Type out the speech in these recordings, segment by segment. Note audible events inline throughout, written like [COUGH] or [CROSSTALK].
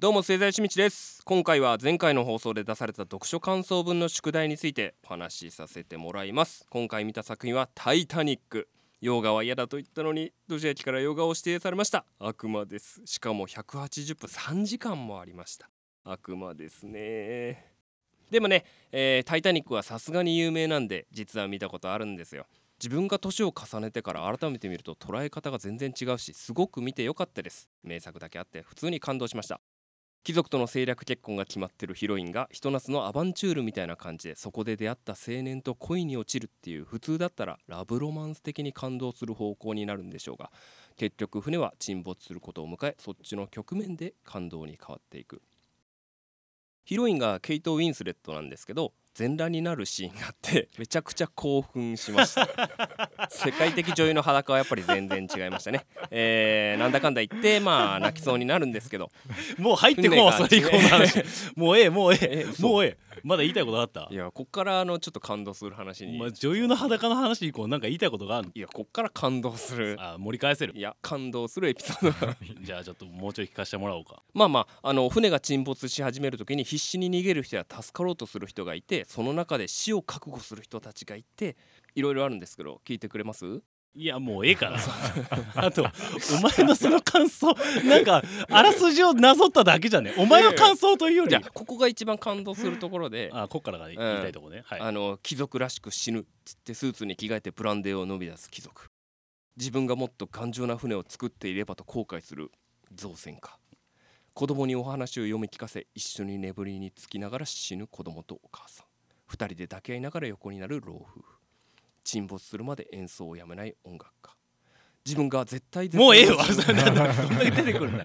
どうも末澤志道です。今回は前回の放送で出された読書感想文の宿題についてお話しさせてもらいます。今回見た作品はタイタニック。洋画は嫌だと言ったのにドジャ駅から洋画を指定されました。悪魔です。しかも180分。3時間もありました。悪魔ですね。でもね、えータイタニックはさすがに有名なんで実は見たことあるんですよ。自分が年を重ねてから改めて見ると捉え方が全然違うしすごく見てよかったです。名作だけあって普通に感動しました。貴族との政略結婚が決まってるヒロインがひと夏のアバンチュールみたいな感じでそこで出会った青年と恋に落ちるっていう普通だったらラブロマンス的に感動する方向になるんでしょうが結局船は沈没することを迎えそっちの局面で感動に変わっていく。ヒロインがケイト・ウィンスレットなんですけど全裸になるシーンがあって [LAUGHS] めちゃくちゃ興奮しました。[LAUGHS] 世界的女優の裸はやっぱり全然違いましたね、えーなんだかんだ言ってまあ泣きそうになるんですけど。もう入ってこうそれ以降の話。もうええもうええもうええ。まだ言いたいことあった？いやこっからあのちょっと感動する話に。お前女優の裸の話以降なんか言いたいことがあるいやこっから感動する。あ盛り返せる。いや感動するエピソード。が [LAUGHS] じゃあちょっともうちょい聞かせてもらおうか。まあまああの船が沈没し始める時に必死に逃げる人や助かろうとする人がいてその中で死を覚悟する人たちがいていろいろあるんですけど聞いてくれます？いやもうええから。[LAUGHS] あとお前のその感想なんかあらすじをなぞっただけじゃねお前の感想というより。じゃあここが一番感動するところであこっからが言いたいとこね、はい。あの貴族らしく死ぬっつってスーツに着替えてブランデーを飲み出す貴族。自分がもっと頑丈な船を作っていればと後悔する造船家。子供にお話を読み聞かせ一緒に眠りにつきながら死ぬ子供とお母さん二人で抱き合いながら横になる老夫婦。沈没するまで演奏をやめない音楽家。自分が絶対もうええわ。出てくる。ん [LAUGHS] だ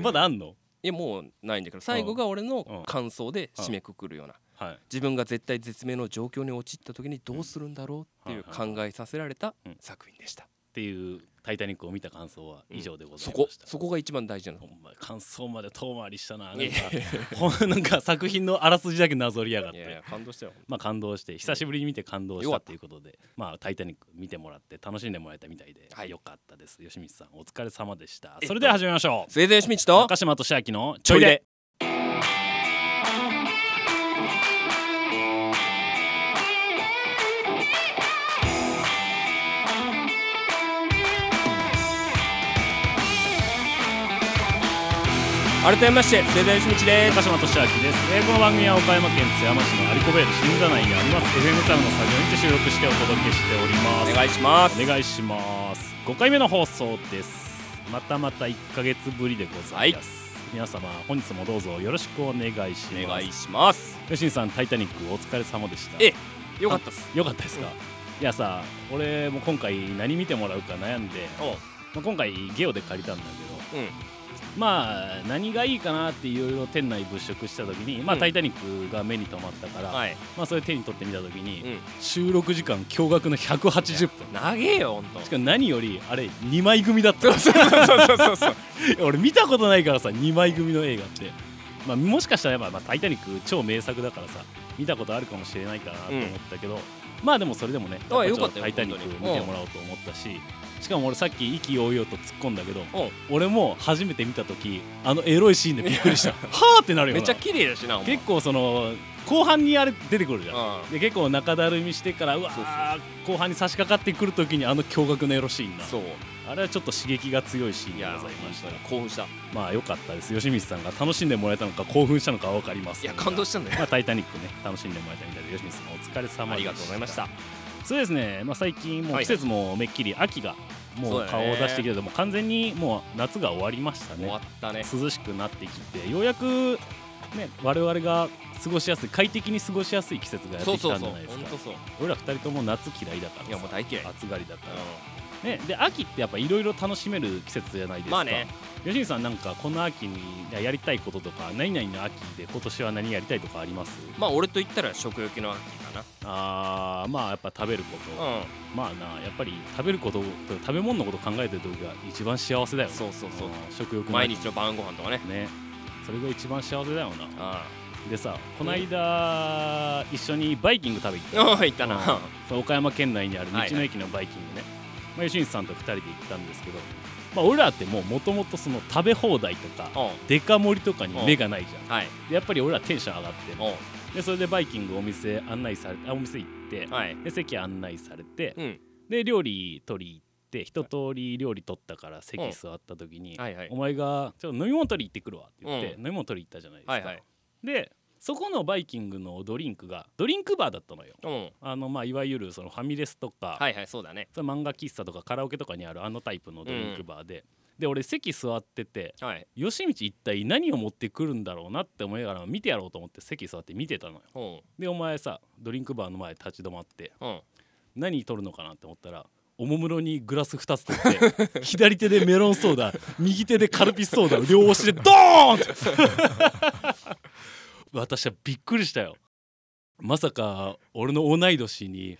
まだあんの？いやもうないんだけど最後が俺うん。の感想で締めくくるような。はい。自分が絶対絶命の状況に陥った時にどうするんだろうっていう考えさせられたうん。作品でした、っていう「タイタニック」を見た感想は以上でござそいました、こそこが一番大事なの。ほんま感想まで遠回りしたななんいか。ほんなんか作品のあらすじだけなぞりやがって。やいや感動したよ。まあ感動して久しぶりに見て感動したたっていうことでまあ「タイタニック」見てもらって楽しんでもらえたみたいで、はい。よかったです。吉光さんお疲れ様でした。えっとそれでは始めましょう。スウェーデンシミッチと中島俊明のちょいで改めましてスウェーデンシミッチです。中島俊明です、えーこの番組は岡山県津山市のアリコベール新座内にあります。FM サウンのスタジオにて収録してお届けしております。お願いします。お願いします。5回目の放送です。またまた1ヶ月ぶりでございます、皆様本日もどうぞよろしくお願いします。お願いします。吉見さんタイタニックお疲れ様でした。えよかったっす。よかったですか、いやさ俺も今回何見てもらうか悩んで、まあ、今回ゲオで借りたんだけどうんまあ何がいいかなっていろいろ店内物色した時に、まあうん。タイタニックが目に留まったから、はい。まあそれ手に取ってみた時に、うん。収録時間驚愕の180分。長えよほんと。しかも何よりあれ2枚組だった。そうそうそうそうそう [LAUGHS] 俺見たことないからさ2枚組の映画って、まあ、もしかしたらやっぱ、まあ、タイタニック超名作だからさ見たことあるかもしれないかなと思ったけど、まあでもそれでもねあかったよタイタニック見てもらおうと思ったししかも俺さっき意気揚々と突っ込んだけど俺も初めて見た時あのエロいシーンでびっくりした。はあってなるよな。めっちゃ綺麗だしな結構その後半にあれ出てくるじゃん。うん。で結構中だるみしてからうわ後半に差し掛かってくる時にあの驚愕のエロシーンなそうあれはちょっと刺激が強いシーンでございました。興奮した。まあ良かったです。吉光さんが楽しんでもらえたのか興奮したのかは分かりますいや感動したんだよ。まあ、タイタニックね楽しんでもらえたみたいで吉光さんお疲れ様ありがとうございました。そうですね、まあ、最近もうはい季節もめっきり秋がもう顔を出してきててもう完全にもう夏が終わりました終ねわったね。涼しくなってきてようやくね我々が過ごしやすい快適に過ごしやすい季節がやってきそうそうそうたんじゃないですか。本当そう。俺ら二人とも夏嫌いだからいやもう大嫌い。暑がりだから、ね、で秋ってやっぱいろいろ楽しめる季節じゃないですか、まあね。吉見さんなんかこの秋にいややりたいこととか何々の秋で今年は何やりたいとかあります？まあ俺と言ったら食欲の秋かあーまあやっぱ食べること、なうん。まあなやっぱり食べること食べ物のこと考えてる時が一番幸せだよねそうそうそう。ん食欲毎日の晩ご飯とかね。ね。それが一番幸せだよな。あでさこの間一緒にバイキング食べ行った。ああいったな。岡山県内にある道はいの駅のバイキングね、まあ、吉光さんと2人で行ったんですけどまあ、俺らってもともとその食べ放題とかうん。デカ盛りとかに目がないじゃん。はい。でやっぱり俺らテンション上がってうでそれでバイキングお店案内されあお店行ってんはい。で席案内されてうん。で料理取り行って一通り料理取ったから席座った時にお前が「ちょっと飲み物取り行ってくるわ」って言って、う飲み物取り行ったじゃないですか、でそこのバイキングのドリンクがドリンクバーだったのよ。うん。あのまあいわゆるそのファミレスとか、はいはいそうだね。その漫画喫茶とかカラオケとかにあるあのタイプのドリンクバーで、で俺席座っててはい。吉道一体何を持ってくるんだろうなって思いながら見てやろうと思って席座って見てたのよ。うん。でお前さドリンクバーの前立ち止まってうん。何取るのかなって思ったらおもむろにグラス2つ取って [LAUGHS] 左手でメロンソーダ右手でカルピスソーダを両押しでドーンって私はびっくりしたよ。まさか俺の同い年に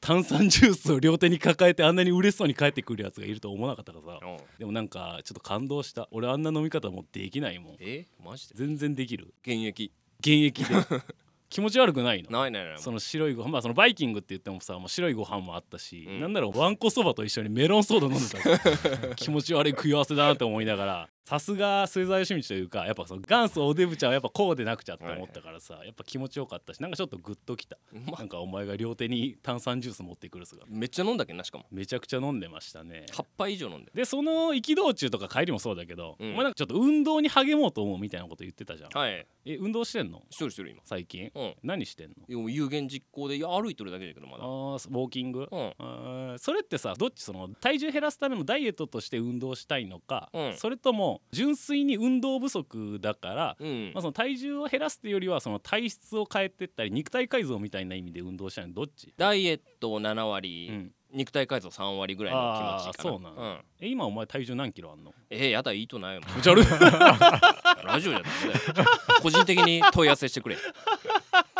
炭酸ジュースを両手に抱えてあんなに嬉しそうに帰ってくるやつがいると思わなかったからさ。うん。でもなんかちょっと感動した。俺あんな飲み方もうできないもん。え？マジで？全然できる。現役？現役で。[LAUGHS] 気持ち悪くないの。ないないない。その白いご飯まあそのバイキングって言ってもさもう白いご飯もあったし、うん。なんならわんこそばと一緒にメロンソーダ飲んでた。[LAUGHS] 気持ち悪い食い合わせだなって思いながらさすが末澤義道というかやっぱその元祖おデブちゃんはやっぱこうでなくちゃって思ったからさ、やっぱ気持ちよかったしなんかちょっとグッときた。まなんかお前が両手に炭酸ジュース持ってくる姿めっちゃ飲んだっけなしかも。めちゃくちゃ飲んでましたね。8杯以上飲んででその行き道中とか帰りもそうだけど、うん。お前なんかちょっと運動に励もうと思うみたいなこと言ってたじゃん、はい。え運動してんの？一人一人今。最近？うん。何してんの？有言実行でいや歩いてるだけだけどまだ。あーウォーキング？うん。それってさどっち？その体重減らすためのダイエットとして運動したいのか、うん。それとも純粋に運動不足だから、うん。まあ、その体重を減らすっていうよりはその体質を変えてったり肉体改造みたいな意味で運動したいのどっち、ダイエットを7割、うん、肉体改造3割ぐらいの気持ちそうなのん、え今お前体重何キロあんの？えー、やだいいとないよ。気持ち悪い。[LAUGHS] ラジオじゃダメだよ。個人的に問い合わせしてくれ。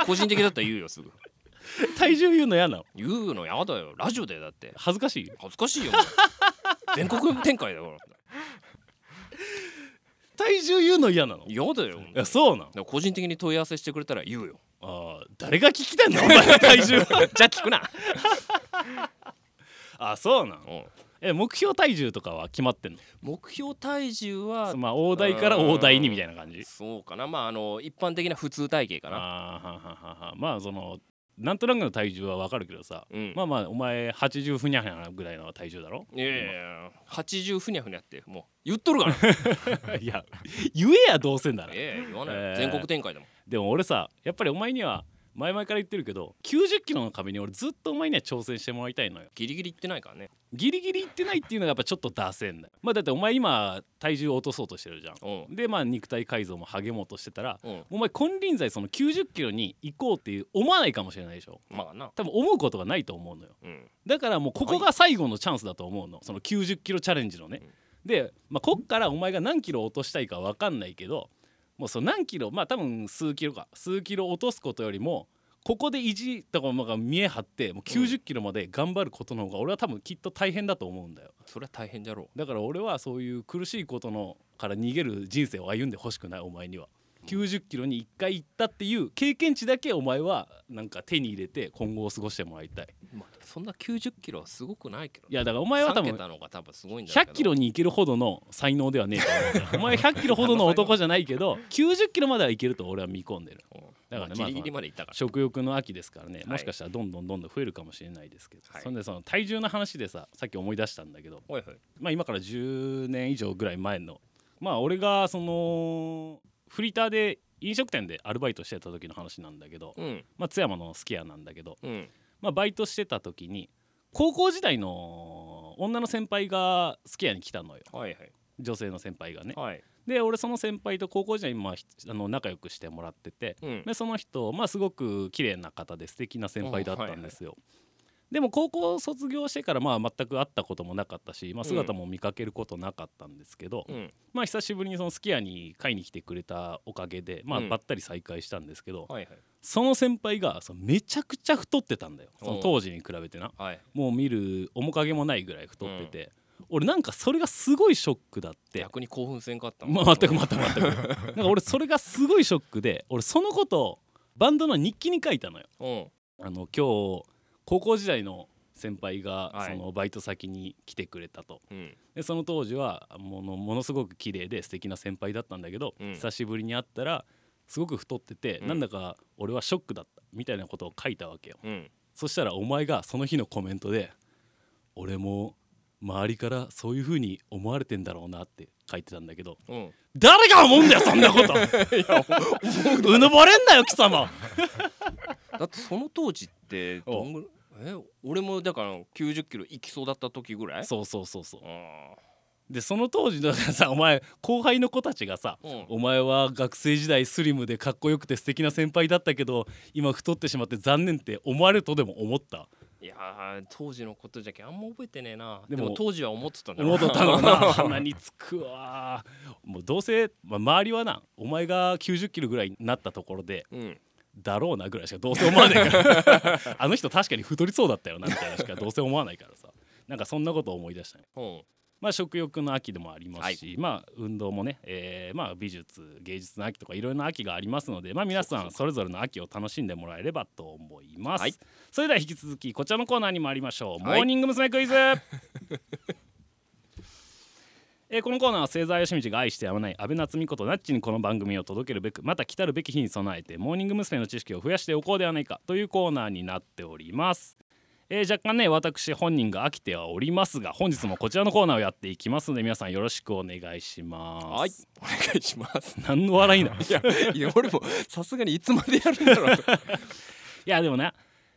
個人的だったら言うよすぐ。体重言うの嫌なの？言うのやだよ。ラジオでだって。恥ずかしい？恥ずかしいよ全国展開だよ体重言うの嫌なの。いやだよ。やそうなんでも個人的に問い合わせしてくれたら言うよ。あー誰が聞きたいんだ [LAUGHS] お前の体重。[LAUGHS] じゃあ聞くな、[LAUGHS] あそうなんうん。え目標体重とかは決まってんの？目標体重はまあ大台から大台にみたいな感じ？そうかな。まああの一般的な普通体型かな。あーははははまあそのなんとなくの体重はわかるけどさ、うん。まあまあお前80ふにゃふにゃぐらいの体重だろ？いやいやいや80ふにゃふにゃってもう言っとるから。[LAUGHS] いや言えやどうせんなら。ええ言わないよ、えー。全国展開だもん。でも俺さやっぱりお前には前々から言ってるけど90キロの壁に俺ずっとお前には挑戦してもらいたいのよ。ギリギリ言ってないからね。ギリギリいってないっていうのがやっぱちょっと出せんだよ。まあだってお前今体重を落とそうとしてるじゃん。うん。でまあ肉体改造も励もうとしてたらうん。お前金輪際その90キロに行こうっていう思わないかもしれないでしょ。まあな。多分思うことがないと思うのよ。うん。だからもうここが最後のチャンスだと思うの。その90キロチャレンジのね。で、まあ、こっからお前が何キロ落としたいか分かんないけどもうその何キロまあ多分数キロか。数キロ落とすことよりもここで意地とかが見え張ってもう90キロまで頑張ることの方が俺は多分きっと大変だと思うんだよ。それは大変じゃろだから俺はそういう苦しいことのから逃げる人生を歩んでほしくないお前には90キロに1回行ったっていう経験値だけお前はなんか手に入れて今後を過ごしてもらいたい。う、まあ、そんな90キロはすごくないけど。いやだからお前は多3分桁の方が多分すごいんだろうけ100どキロに行けるほどの才能ではねえと思う。んだよお前100キロほどの男じゃないけど90キロまではいけると俺は見込んでる。うん。だからねまあギリギリまでいったから、食欲の秋ですからね。い。もしかしたらどんどんどんどん増えるかもしれないですけど、はい。そんでその体重の話でささっき思い出したんだけど、はいはい。まあ、今から10年以上ぐらい前の。まあ俺がそのフリーターで飲食店でアルバイトしてた時の話なんだけど、うん。まあ、津山のすき家なんだけど、うん。まあ、バイトしてた時に高校時代の女の先輩がすき家に来たのよ。はいはい。女性の先輩がね。はい。で俺その先輩と高校時代にまあの仲良くしてもらっててうん。でその人まあすごく綺麗な方で素敵な先輩だったんですよ、でも高校卒業してからまあ全く会ったこともなかったし、まあ、姿も見かけることなかったんですけど、うん。まあ久しぶりにそのすき家に買いに来てくれたおかげでまあうん。ばったり再会したんですけど、はいはい。その先輩がそのめちゃくちゃ太ってたんだよ。その当時に比べてな。はい。もう見る面影もないぐらい太ってて、俺なんかそれがすごいショックだって。逆に興奮せんかった。まあ、全く全く全く。[LAUGHS] なんか俺それがすごいショックで俺そのことをバンドの日記に書いたのよ。うん。あの今日高校時代の先輩がはい。そのバイト先に来てくれたと、うん。でその当時はものものすごく綺麗で素敵な先輩だったんだけど、うん。久しぶりに会ったらすごく太ってて、うん。なんだか俺はショックだったみたいなことを書いたわけよ。うん。そしたらお前がその日のコメントで「俺も周りからそういう風に思われてんだろうな」って書いてたんだけどうん。誰が思うんだよそんなこと。[LAUGHS] うぬぼれんなよ貴様。[LAUGHS] だってその当時ってどんぐらいえ俺もだから90キロいきそうだった時ぐらい？そうそうそうそう。あでその当時のさお前後輩の子たちがさーうん。お前は学生時代スリムでかっこよくて素敵な先輩だったけど今太ってしまって残念って思われるとでも思った？いやー当時のことじゃけあんま覚えてねえな。でも当時は思ってたんだろ思うっとったのな？[LAUGHS] 鼻につくわもうどうせ、まあ、周りはなお前が90キロぐらいになったところでうんだろうなぐらいしかどうせ思わないから。[LAUGHS] あの人確かに太りそうだったよなみたいなしかどうせ思わないからさ。なんかそんなことを思い出したね。う。んまあ食欲の秋でもありますし、まあ運動もね、えーまあ美術芸術の秋とかいろいろな秋がありますのでまあ皆さんそれぞれの秋を楽しんでもらえればと思います、はい。それでは引き続きこちらのコーナーに参りましょう、はい。モーニング娘。クイズ [LAUGHS] えーこのコーナーは星座よしみちが愛してやまない安倍夏美子とナッチにこの番組を届けるべくまた来たるべき日に備えてモーニング娘。の知識を増やしておこうではないかというコーナーになっております。えー若干ね私本人が飽きてはおりますが本日もこちらのコーナーをやっていきますので皆さんよろしくお願いします。はい。お願いします。何の笑いないいやいや俺もさすがにいつまでやるんだろう。[LAUGHS] とやでもね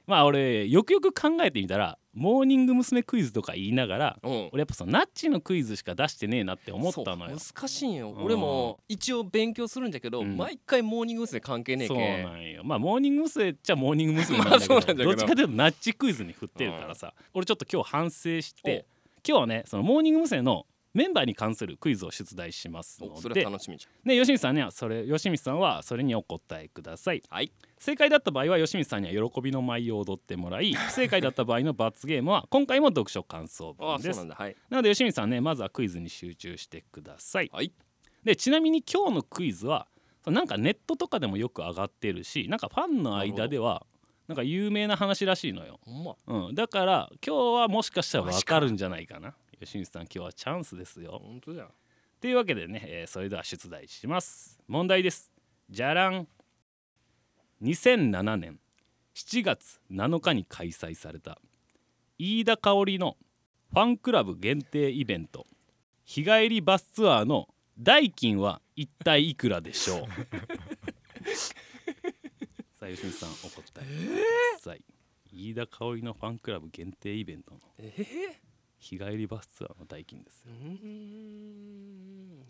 まあ俺よくよく考えてみたらモーニング娘。クイズとか言いながらうん俺やっぱそのナッチのクイズしか出してねえなって思ったのよ難しいんようん俺も一応勉強するんだけど、うん毎回モーニング娘。関係ねえそうけなんよまあモーニング娘。っちゃモーニング娘。なんだけど,、まあそうなんだけどどっちかというとナッチクイズに振ってるからさ、俺ちょっと今日反省して今日はねそのモーニング娘。のメンバーに関するクイズを出題しますのおそれ楽しみじで吉光さんにはそれ吉光さんはそれにお答えください。ゃんはい。正解だった場合は吉光さんには喜びの舞を踊ってもらい [LAUGHS] 不正解だった場合の罰ゲームは今回も読書感想文です。なはい。なので吉光さんねまずはクイズに集中してください。はい。でちなみに今日のクイズはなんかネットとかでもよく上がってるしなんかファンの間ではなんか有名な話らしいのよ、ま。うん、だから今日はもしかしたら分かるんじゃないかな吉光さん今日はチャンスですよ。本当じゃん。というわけでね、えーそれでは出題します。問題です。じゃらん。2007年7月7日に開催された飯田香織のファンクラブ限定イベント。日帰りバスツアーの代金は一体いくらでしょう？さあ吉光さんお答えください、飯田香織のファンクラブ限定イベントの。えー？日帰りバスツアーの代金ですよ。うーん。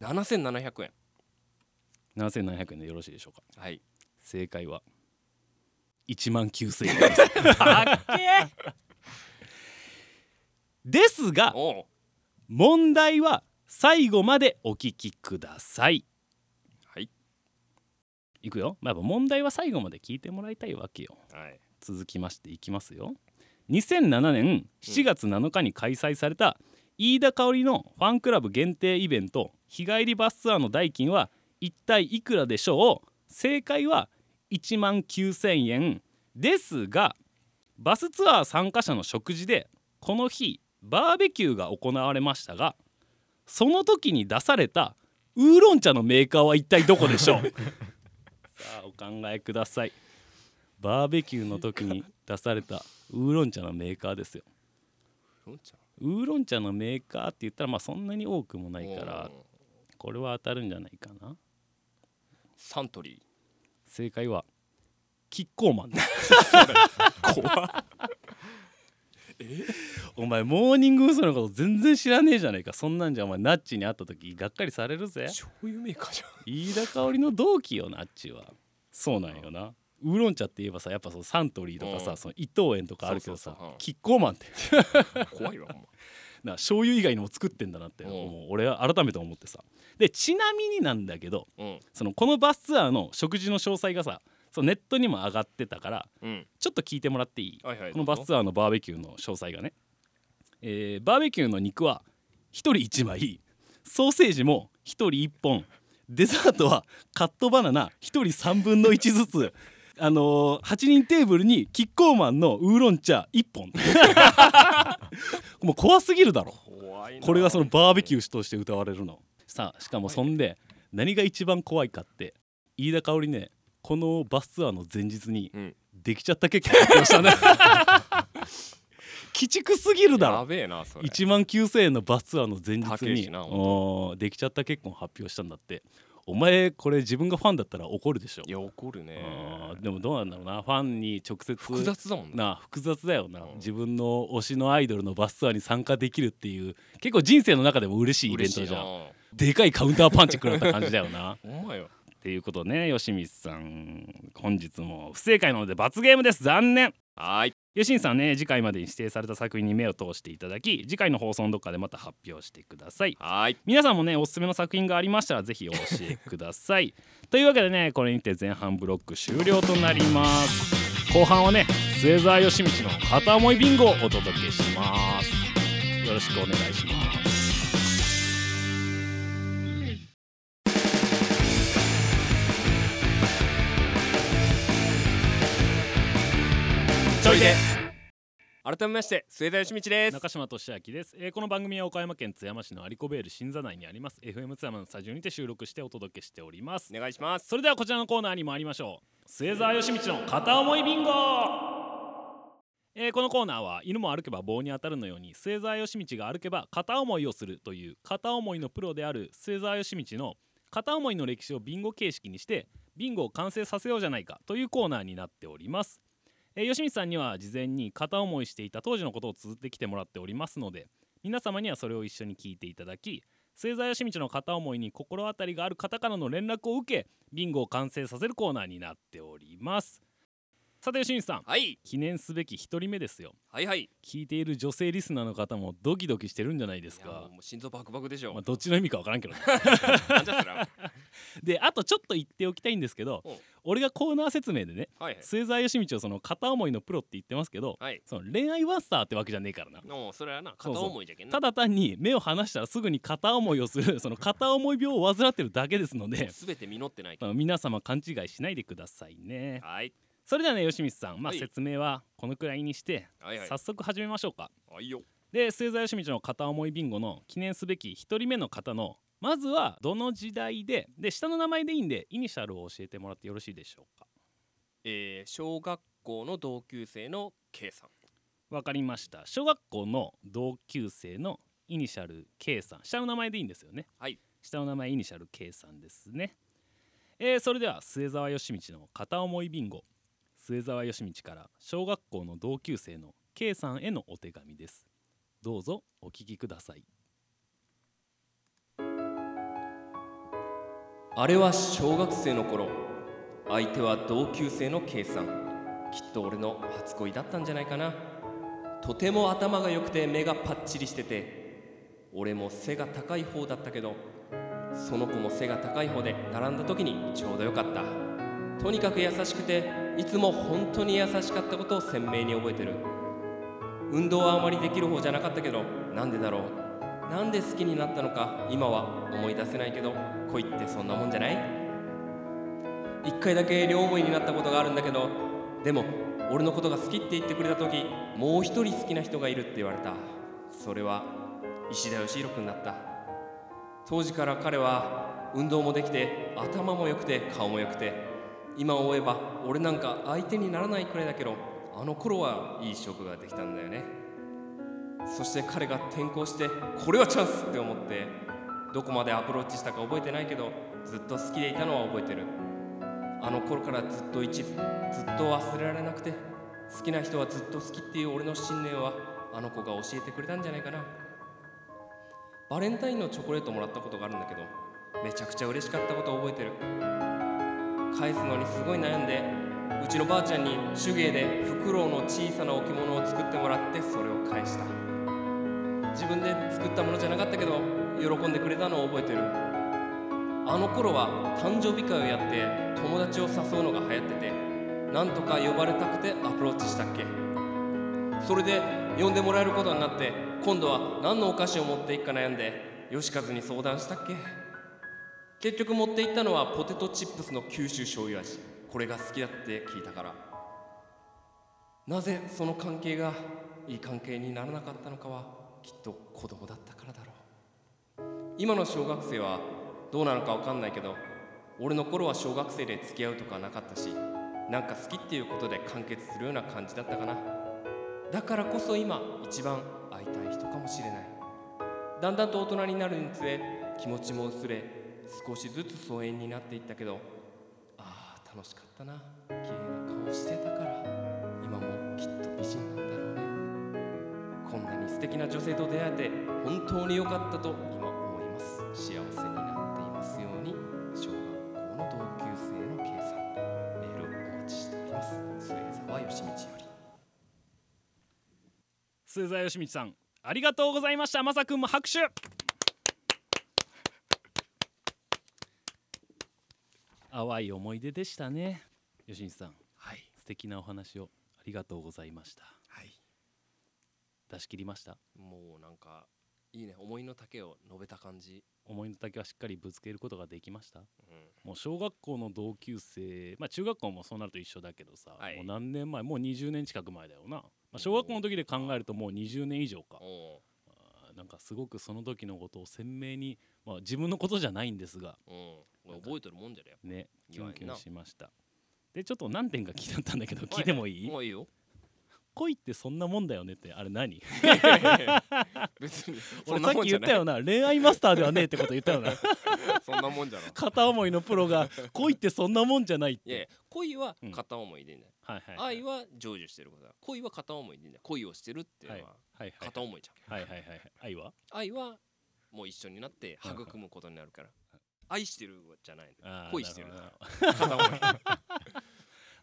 7700円。7700円でよろしいでしょうか。はい。正解は。1万9000円。です [LAUGHS] ですが問題は最後までお聞きください。はい。いくよ、まあ、問題は最後まで聞いてもらいたいわけよ。はい。続きましていきますよ2007年7月7日に開催された飯田香織のファンクラブ限定イベント日帰りバスツアーの代金は一体いくらでしょう？正解は1万9000円ですがバスツアー参加者の食事でこの日バーベキューが行われましたがその時に出されたウーロン茶のメーカーは一体どこでしょう？[LAUGHS] さあお考えください。バーベキューの時に出されたウーロン茶のメーカーですよ。ウーロン茶？のメーカーって言ったらまあそんなに多くもないからこれは当たるんじゃないかな。サントリ正解はキッコーマン。[LAUGHS] 怖っ。お前モーニング娘。のこと全然知らねえじゃねえか。そんなんじゃお前ナッチに会った時がっかりされるぜ。醤油メーカーじゃん。飯田香織の同期よナッチは。そうなんよなウーロン茶って言えばさやっぱそのサントリーとかさ、うん。その伊藤園とかあるけどさキッコーマンって。[LAUGHS] 怖いわな醤油以外にも作ってんだなって、うん。俺は改めて思ってさ。でちなみになんだけどうん。そのこのバスツアーの食事の詳細がさそのネットにも上がってたからうん。ちょっと聞いてもらっていい？はいはいこのバスツアーのバーベキューの詳細がね、えーバーベキューの肉は1人1枚ソーセージも1人1本デザートはカットバナナ1人3分の1ずつあのー、8人テーブルにキッコーマンのウーロン茶1本。[LAUGHS] もう怖すぎるだろ。これがそのバーベキューとして歌われるの。さあしかもそんで何が一番怖いかって飯田香織ねこのバスツアーの前日にうん。できちゃった結婚発表したね。[LAUGHS] 鬼畜すぎるだろ。やなそれ。1万9000円のバスツアーの前高日にできちゃった結婚発表したんだってお前これ自分がファンだったら怒るでしょ。いや怒るね。でもどうなんだろうな。ファンに直接複雑だもんね。なあ複雑だよな、うん。自分の推しのアイドルのバスツアーに参加できるっていう結構人生の中でも嬉しいイベントじゃん。でかいカウンターパンチ食らった感じだよな。[LAUGHS] ほんまよ。っていうことね吉光さん本日も不正解なので罰ゲームです。残念。はーい吉光さんね次回までに指定された作品に目を通していただき次回の放送のどっかでまた発表してください。はーい。皆さんもねおすすめの作品がありましたらぜひお教えください。[LAUGHS] というわけでねこれにて前半ブロック終了となります。後半はね末澤義道の片思いビンゴをお届けします。よろしくお願いしますちょいで。改めまして末田義道です。中島俊明です、えーこの番組は岡山県津山市のアリコベール新座内にあります。FM 津山のスタジオにて収録してお届けしております。お願いします。それではこちらのコーナーに参りましょう。末澤義道の片思いビンゴ。えーこのコーナーは犬も歩けば棒に当たるのように末澤義道が歩けば片思いをするという片思いのプロである末澤義道の片思いの歴史をビンゴ形式にしてビンゴを完成させようじゃないかというコーナーになっております、えー、吉光さんには事前に片思いしていた当時のことを綴ってきてもらっておりますので皆様にはそれを一緒に聞いていただき末澤義道の片思いに心当たりがある方からの連絡を受けビンゴを完成させるコーナーになっております。さて吉光さん。はい。記念すべき一人目ですよ。はいはい。い聞いている女性リスナーの方もドキドキしてるんじゃないですやかもう心臓バクバクでしょまあ、どっちの意味かわからんけど。[LAUGHS] [LAUGHS] であとちょっと言っておきたいんですけどお俺がコーナー説明でねはいはい。末澤義道をその片思いのプロって言ってますけどはい。その恋愛ワッサーってわけじゃねえからな。それはな片思いじゃけんな。ただ単に目を離したらすぐに片思いをする [LAUGHS] その片思い病を患ってるだけですので全て実ってない皆様勘違いしないでくださいね。どはいそれではね吉光さん、まあ、はい。説明はこのくらいにして、はいはい。早速始めましょうか。はいよ。で末澤義道の片思いビンゴの記念すべき1人目の方のまずはどの時代でで下の名前でいいんでイニシャルを教えてもらってよろしいでしょうか。えー小学校の同級生の K さん。わかりました。小学校の同級生のイニシャル K さん。下の名前でいいんですよね。はい。下の名前イニシャル K さんですね。えーそれでは末澤義道の片思いビンゴ末澤義道から小学校の同級生の K さんへのお手紙です。どうぞお聞きください。あれは小学生の頃相手は同級生の K さん。きっと俺の初恋だったんじゃないかな。とても頭が良くて目がパッチリしてて俺も背が高い方だったけどその子も背が高い方で並んだ時にちょうどよかった。とにかく優しくていつも本当に優しかったことを鮮明に覚えてる。運動はあまりできる方じゃなかったけどなんでだろう。なんで好きになったのか今は思い出せないけど恋ってそんなもんじゃない？一回だけ両思いになったことがあるんだけどでも俺のことが好きって言ってくれた時もう一人好きな人がいるって言われた。それは石田義弘君だった。当時から彼は運動もできて頭も良くて顔も良くて今思えば俺なんか相手にならないくらいだけどあの頃はいい職ができたんだよね。そして彼が転校してこれはチャンスって思ってどこまでアプローチしたか覚えてないけどずっと好きでいたのは覚えてる。あの頃からずっと一途ずっと忘れられなくて好きな人はずっと好きっていう俺の信念はあの子が教えてくれたんじゃないかな。バレンタインのチョコレートもらったことがあるんだけどめちゃくちゃ嬉しかったことを覚えてる。返すのにすごい悩んでうちのばあちゃんに手芸でフクロウの小さな置物を作ってもらってそれを返した。自分で作ったものじゃなかったけど喜んでくれたのを覚えてる。あの頃は誕生日会をやって友達を誘うのが流行っててなんとか呼ばれたくてアプローチしたっけ。それで呼んでもらえることになって今度は何のお菓子を持っていくか悩んで吉和に相談したっけ。結局持っていったのはポテトチップスの九州醤油味。これが好きだって聞いたから。なぜその関係がいい関係にならなかったのかはきっと子供だったからだろう。今の小学生はどうなのかわかんないけど俺の頃は小学生で付き合うとかなかったしなんか好きっていうことで完結するような感じだったかな。だからこそ今一番会いたい人かもしれない。だんだんと大人になるにつれ気持ちも薄れ少しずつ疎遠になっていったけどああ楽しかったな。綺麗な顔してたから今もきっと美人なんだろうね。こんなに素敵な女性と出会えて本当に良かったと今思います。幸せになっていますように小学校の同級生の K さん。メールお待ちしております。末沢義道より。末澤義道さんありがとうございました。まさくんも拍手。淡い思い出でしたね。吉道さん。はい。素敵なお話をありがとうございました。はい。出し切りました？もうなんかいいね。思いの丈を述べた感じ、思いの丈はしっかりぶつけることができました？うん、もう小学校の同級生まあ中学校もそうなると一緒だけどさ、はい。もう何年前？もう20年近く前だよな、まあ、小学校の時で考えるともう20年以上かなんかすごくその時のことを鮮明に、まあ、自分のことじゃないんですがううん覚えてるもんじゃね。ねキュンキュンしました。でちょっと何点か気になったんだけど聞いてもいい？もういいよ恋ってそんなもんだよねってあれ何？[LAUGHS] 別にそ俺さっき言ったよな。恋愛マスターではねえってこと言ったよな。[LAUGHS] そんなもんじゃない。片思いのプロが恋ってそんなもんじゃないって。いやいや恋はうん。片思いでいいんだよ、はいはい愛は成就してることだ。恋は片思いでいいんだよ。恋をしてるっていうのははい。はい片思いじゃん、はいはいはいはい。愛は？愛はもう一緒になってはいはい育むことになるから。愛してるじゃない恋してるなから片思い。あ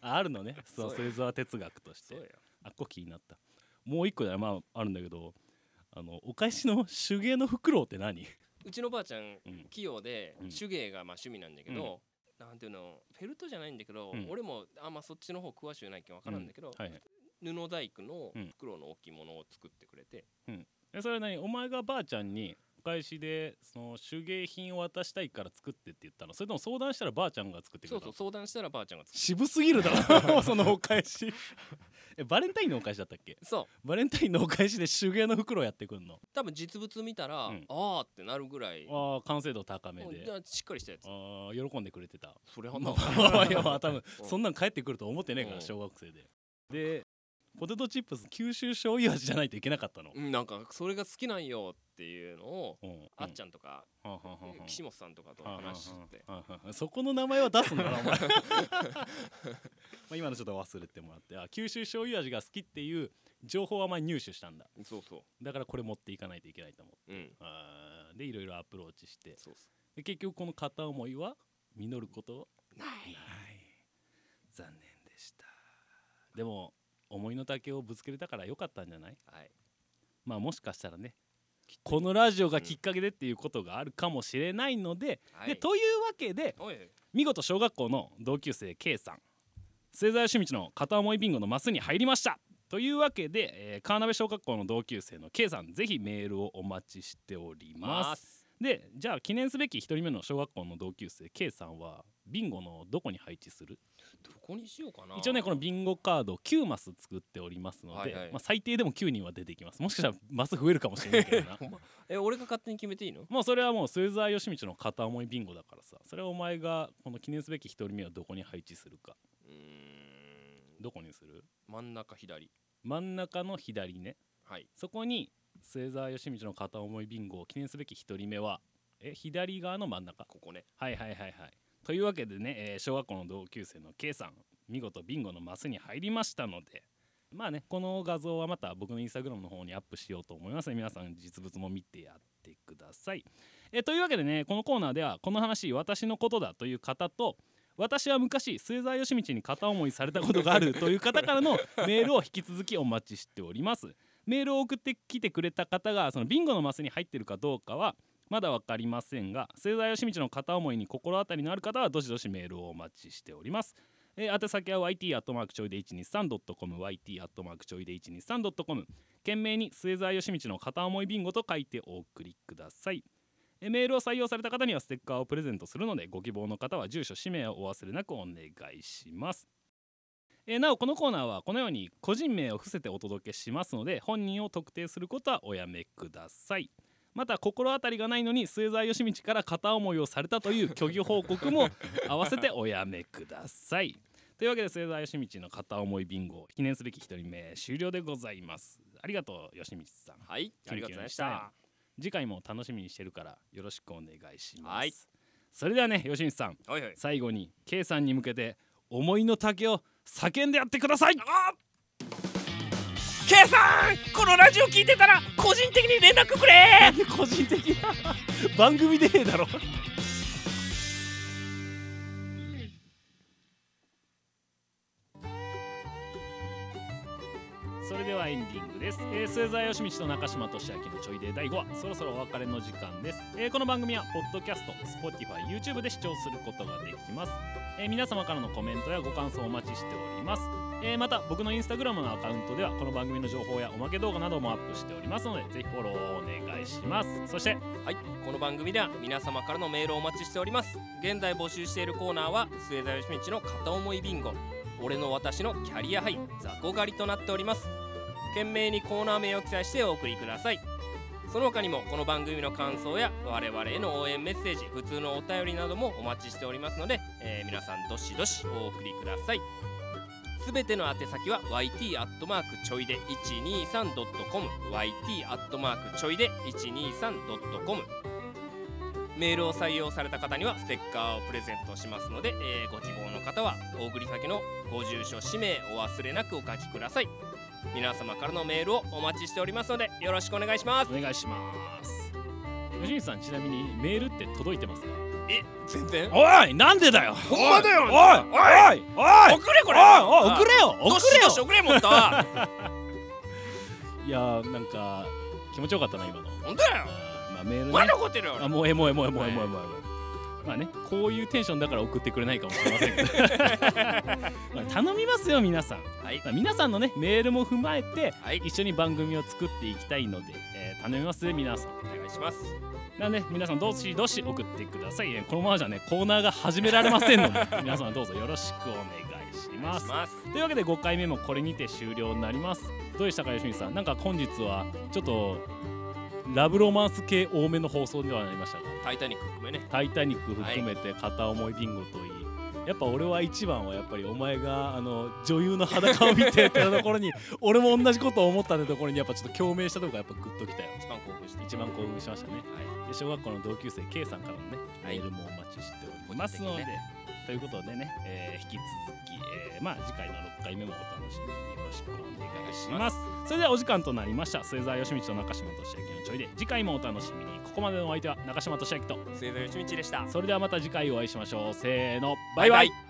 [LAUGHS] あるのね。そうそうや末沢哲学として。そうよあっこ気になった。もう一個だまああるんだけどあのお返しの手芸のフクロウって何？うちのばあちゃんうん。器用でうん。手芸がまあ趣味なんだけど、なんていうのフェルトじゃないんだけど、うん。俺もあんまそっちの方詳しくないけど分からんだけど、はいはい。布細工のうん袋の置物を作ってくれて、えそれは何？お前がばあちゃんにお返しでその手芸品を渡したいから作ってって言ったの？それとも相談したらばあちゃんが作ってくそうれたの？そう相談したらばあちゃんが作って渋すぎるだろ [LAUGHS] そのお返しえバレンタインのお返しだったっけ？そう。バレンタインのお返しで手芸の袋やってくんの？多分実物見たら、うん。ああってなるぐらい。ああ完成度高めで。しっかりしたやつ。ああ喜んでくれてた。それはな。まあまあいやまあ多分うん。そんなん帰ってくると思ってねえからうん。小学生で。でポテトチップス九州醤油味じゃないといけなかったの、うんなんかそれが好きなんよっていうのを、うん。あっちゃんとか、はんはんはんはん岸本さんとかと話してて、はんはんはんそこの名前は出すんだなお前 [LAUGHS] まあ今のちょっと忘れてもらってあ九州醤油味が好きっていう情報はまあ入手したんだ。そうそだからこれ持っていかないといけないと思うううん。あーでいろいろアプローチして。そうそで結局この片思いは実ること？うない。残念でした。でも思いの丈をぶつけれたから良かったんじゃない？はい。まあもしかしたらね。このラジオがきっかけでっていうことがあるかもしれないので,、はい。でというわけで見事小学校の同級生 K さん末澤趣味の片思いビンゴのマスに入りました。というわけで、えー、川辺小学校の同級生の K さんぜひメールをお待ちしております。でじゃあ記念すべき1人目の小学校の同級生 K さんはビンゴのどこに配置する？どこにしようかな。一応ねこのビンゴカード9マス作っておりますので、はいはい。まあ、最低でも9人は出てきます。もしかしたらマス増えるかもしれないけどな。[LAUGHS] え俺が勝手に決めていいの？もうそれはもう末澤義道の片思いビンゴだからさ。それはお前がこの記念すべき1人目はどこに配置するか。うーんどこにする？真ん中左。真ん中の左ね。はい。そこに末澤義道の片思いビンゴを記念すべき1人目はえ左側の真ん中。ここね。はいはいはいはい。というわけでね、えー小学校の同級生の K さん見事ビンゴのマスに入りましたのでまあねこの画像はまた僕のインスタグラムの方にアップしようと思います。ので皆さん実物も見てやってください、えーというわけでねこのコーナーではこの話私のことだという方と私は昔末澤義道に片思いされたことがあるという方からのメールを引き続きお待ちしております。メールを送ってきてくれた方がそのビンゴのマスに入ってるかどうかはまだ分かりませんが末澤義道の片思いに心当たりのある方はどしどしメールをお待ちしております、えー宛先は YT アットマークちょいで 123.com YT アットマークちょいで 123.com 懸命に末澤義道の片思いビンゴと書いてお送りください。えメールを採用された方にはステッカーをプレゼントするのでご希望の方は住所氏名をお忘れなくお願いします。えなおこのコーナーはこのように個人名を伏せてお届けしますので本人を特定することはおやめください。また心当たりがないのに末澤義道から片思いをされたという虚偽報告も [LAUGHS] 合わせておやめください。というわけで末澤義道の片思いビンゴ記念すべき1人目終了でございます。ありがとう義道さん。はいありがとうございました次回も楽しみにしてるからよろしくお願いします、はい。それではね吉光さん。はいはい。最後に K さんに向けて思いの丈を叫んでやってください。あ K さんこのラジオ聞いてたら個人的に連絡くれ個人的な？[LAUGHS] 番組でええだろィングです、えー、末澤義道と中島俊明のちょいで第5話。そろそろお別れの時間です、えーこの番組はポッドキャスト Spotify、YouTube で視聴することができます、えー皆様からのコメントやご感想をお待ちしております。えーまた僕のインスタグラムのアカウントではこの番組の情報やおまけ動画などもアップしておりますのでぜひフォローをお願いします。そしてはいこの番組では皆様からのメールをお待ちしております。現在募集しているコーナーは末澤義道の片思いビンゴ。俺の私のキャリアハイ雑魚狩りとなっております。懸命にコーナー名を記載してお送りください。その他にもこの番組の感想や我々への応援メッセージ普通のお便りなどもお待ちしておりますので、えー皆さんどしどしお送りください。すべての宛先は YT アットマークちょいで 123.com YT アットマークちょいで 123.com メールを採用された方にはステッカーをプレゼントしますので、えーご希望の方はお送り先のご住所氏名お忘れなくお書きください。皆様からのメールをお待ちしておりますのでよろしくお願いします。お願いします。吉光さんちなみにメールって届いてますか？え全然？おいなんでだよ！ほんまだよ。おいおいおい送れこれ。おいおい送れよど送れよ！送れもったわいやーなんか気持ちよかったな今の。ほんとだよ。まあメールね。まだ怒ってるよ。あもうええもうええもうええもうええもうええもうええまあねこういうテンションだから送ってくれないかもしれませんけど。ま [LAUGHS] あ頼みますよ皆さん、はい。まあ皆さんのねメールも踏まえてはい。一緒に番組を作っていきたいので、えー頼みますね皆さん。お願いします。なんで皆さんどしどし送ってくださいえーこのままじゃねコーナーが始められませんので [LAUGHS] 皆さんどうぞよろしくお願いしお願ますいします。というわけで5回目もこれにて終了になります。どうでしたか吉見さん？なんか本日はちょっとラブロマンス系多めの放送ではなりましたが。タイタニック含めね。タイタニック含めて片思いビンゴといい、やっぱ俺は一番はやっぱりお前があの女優の裸を見てってところに [LAUGHS] 俺も同じことを思ったってところにやっぱちょっと共鳴したところがやっぱグッときたよ。一番興奮して一番興奮しましたね。はで小学校の同級生 K さんからのね、はい。メールもお待ちしておりますので、ということでね、えー引き続き、えーまあ次回の6回目もお楽しみによろしくお願いします。それではお時間となりました。末澤義道と中島俊明のちょいで次回もお楽しみに。ここまでのお相手は中島俊明とい末澤義道でした。それではまた次回お会いしましょう。せーの。バイバイイ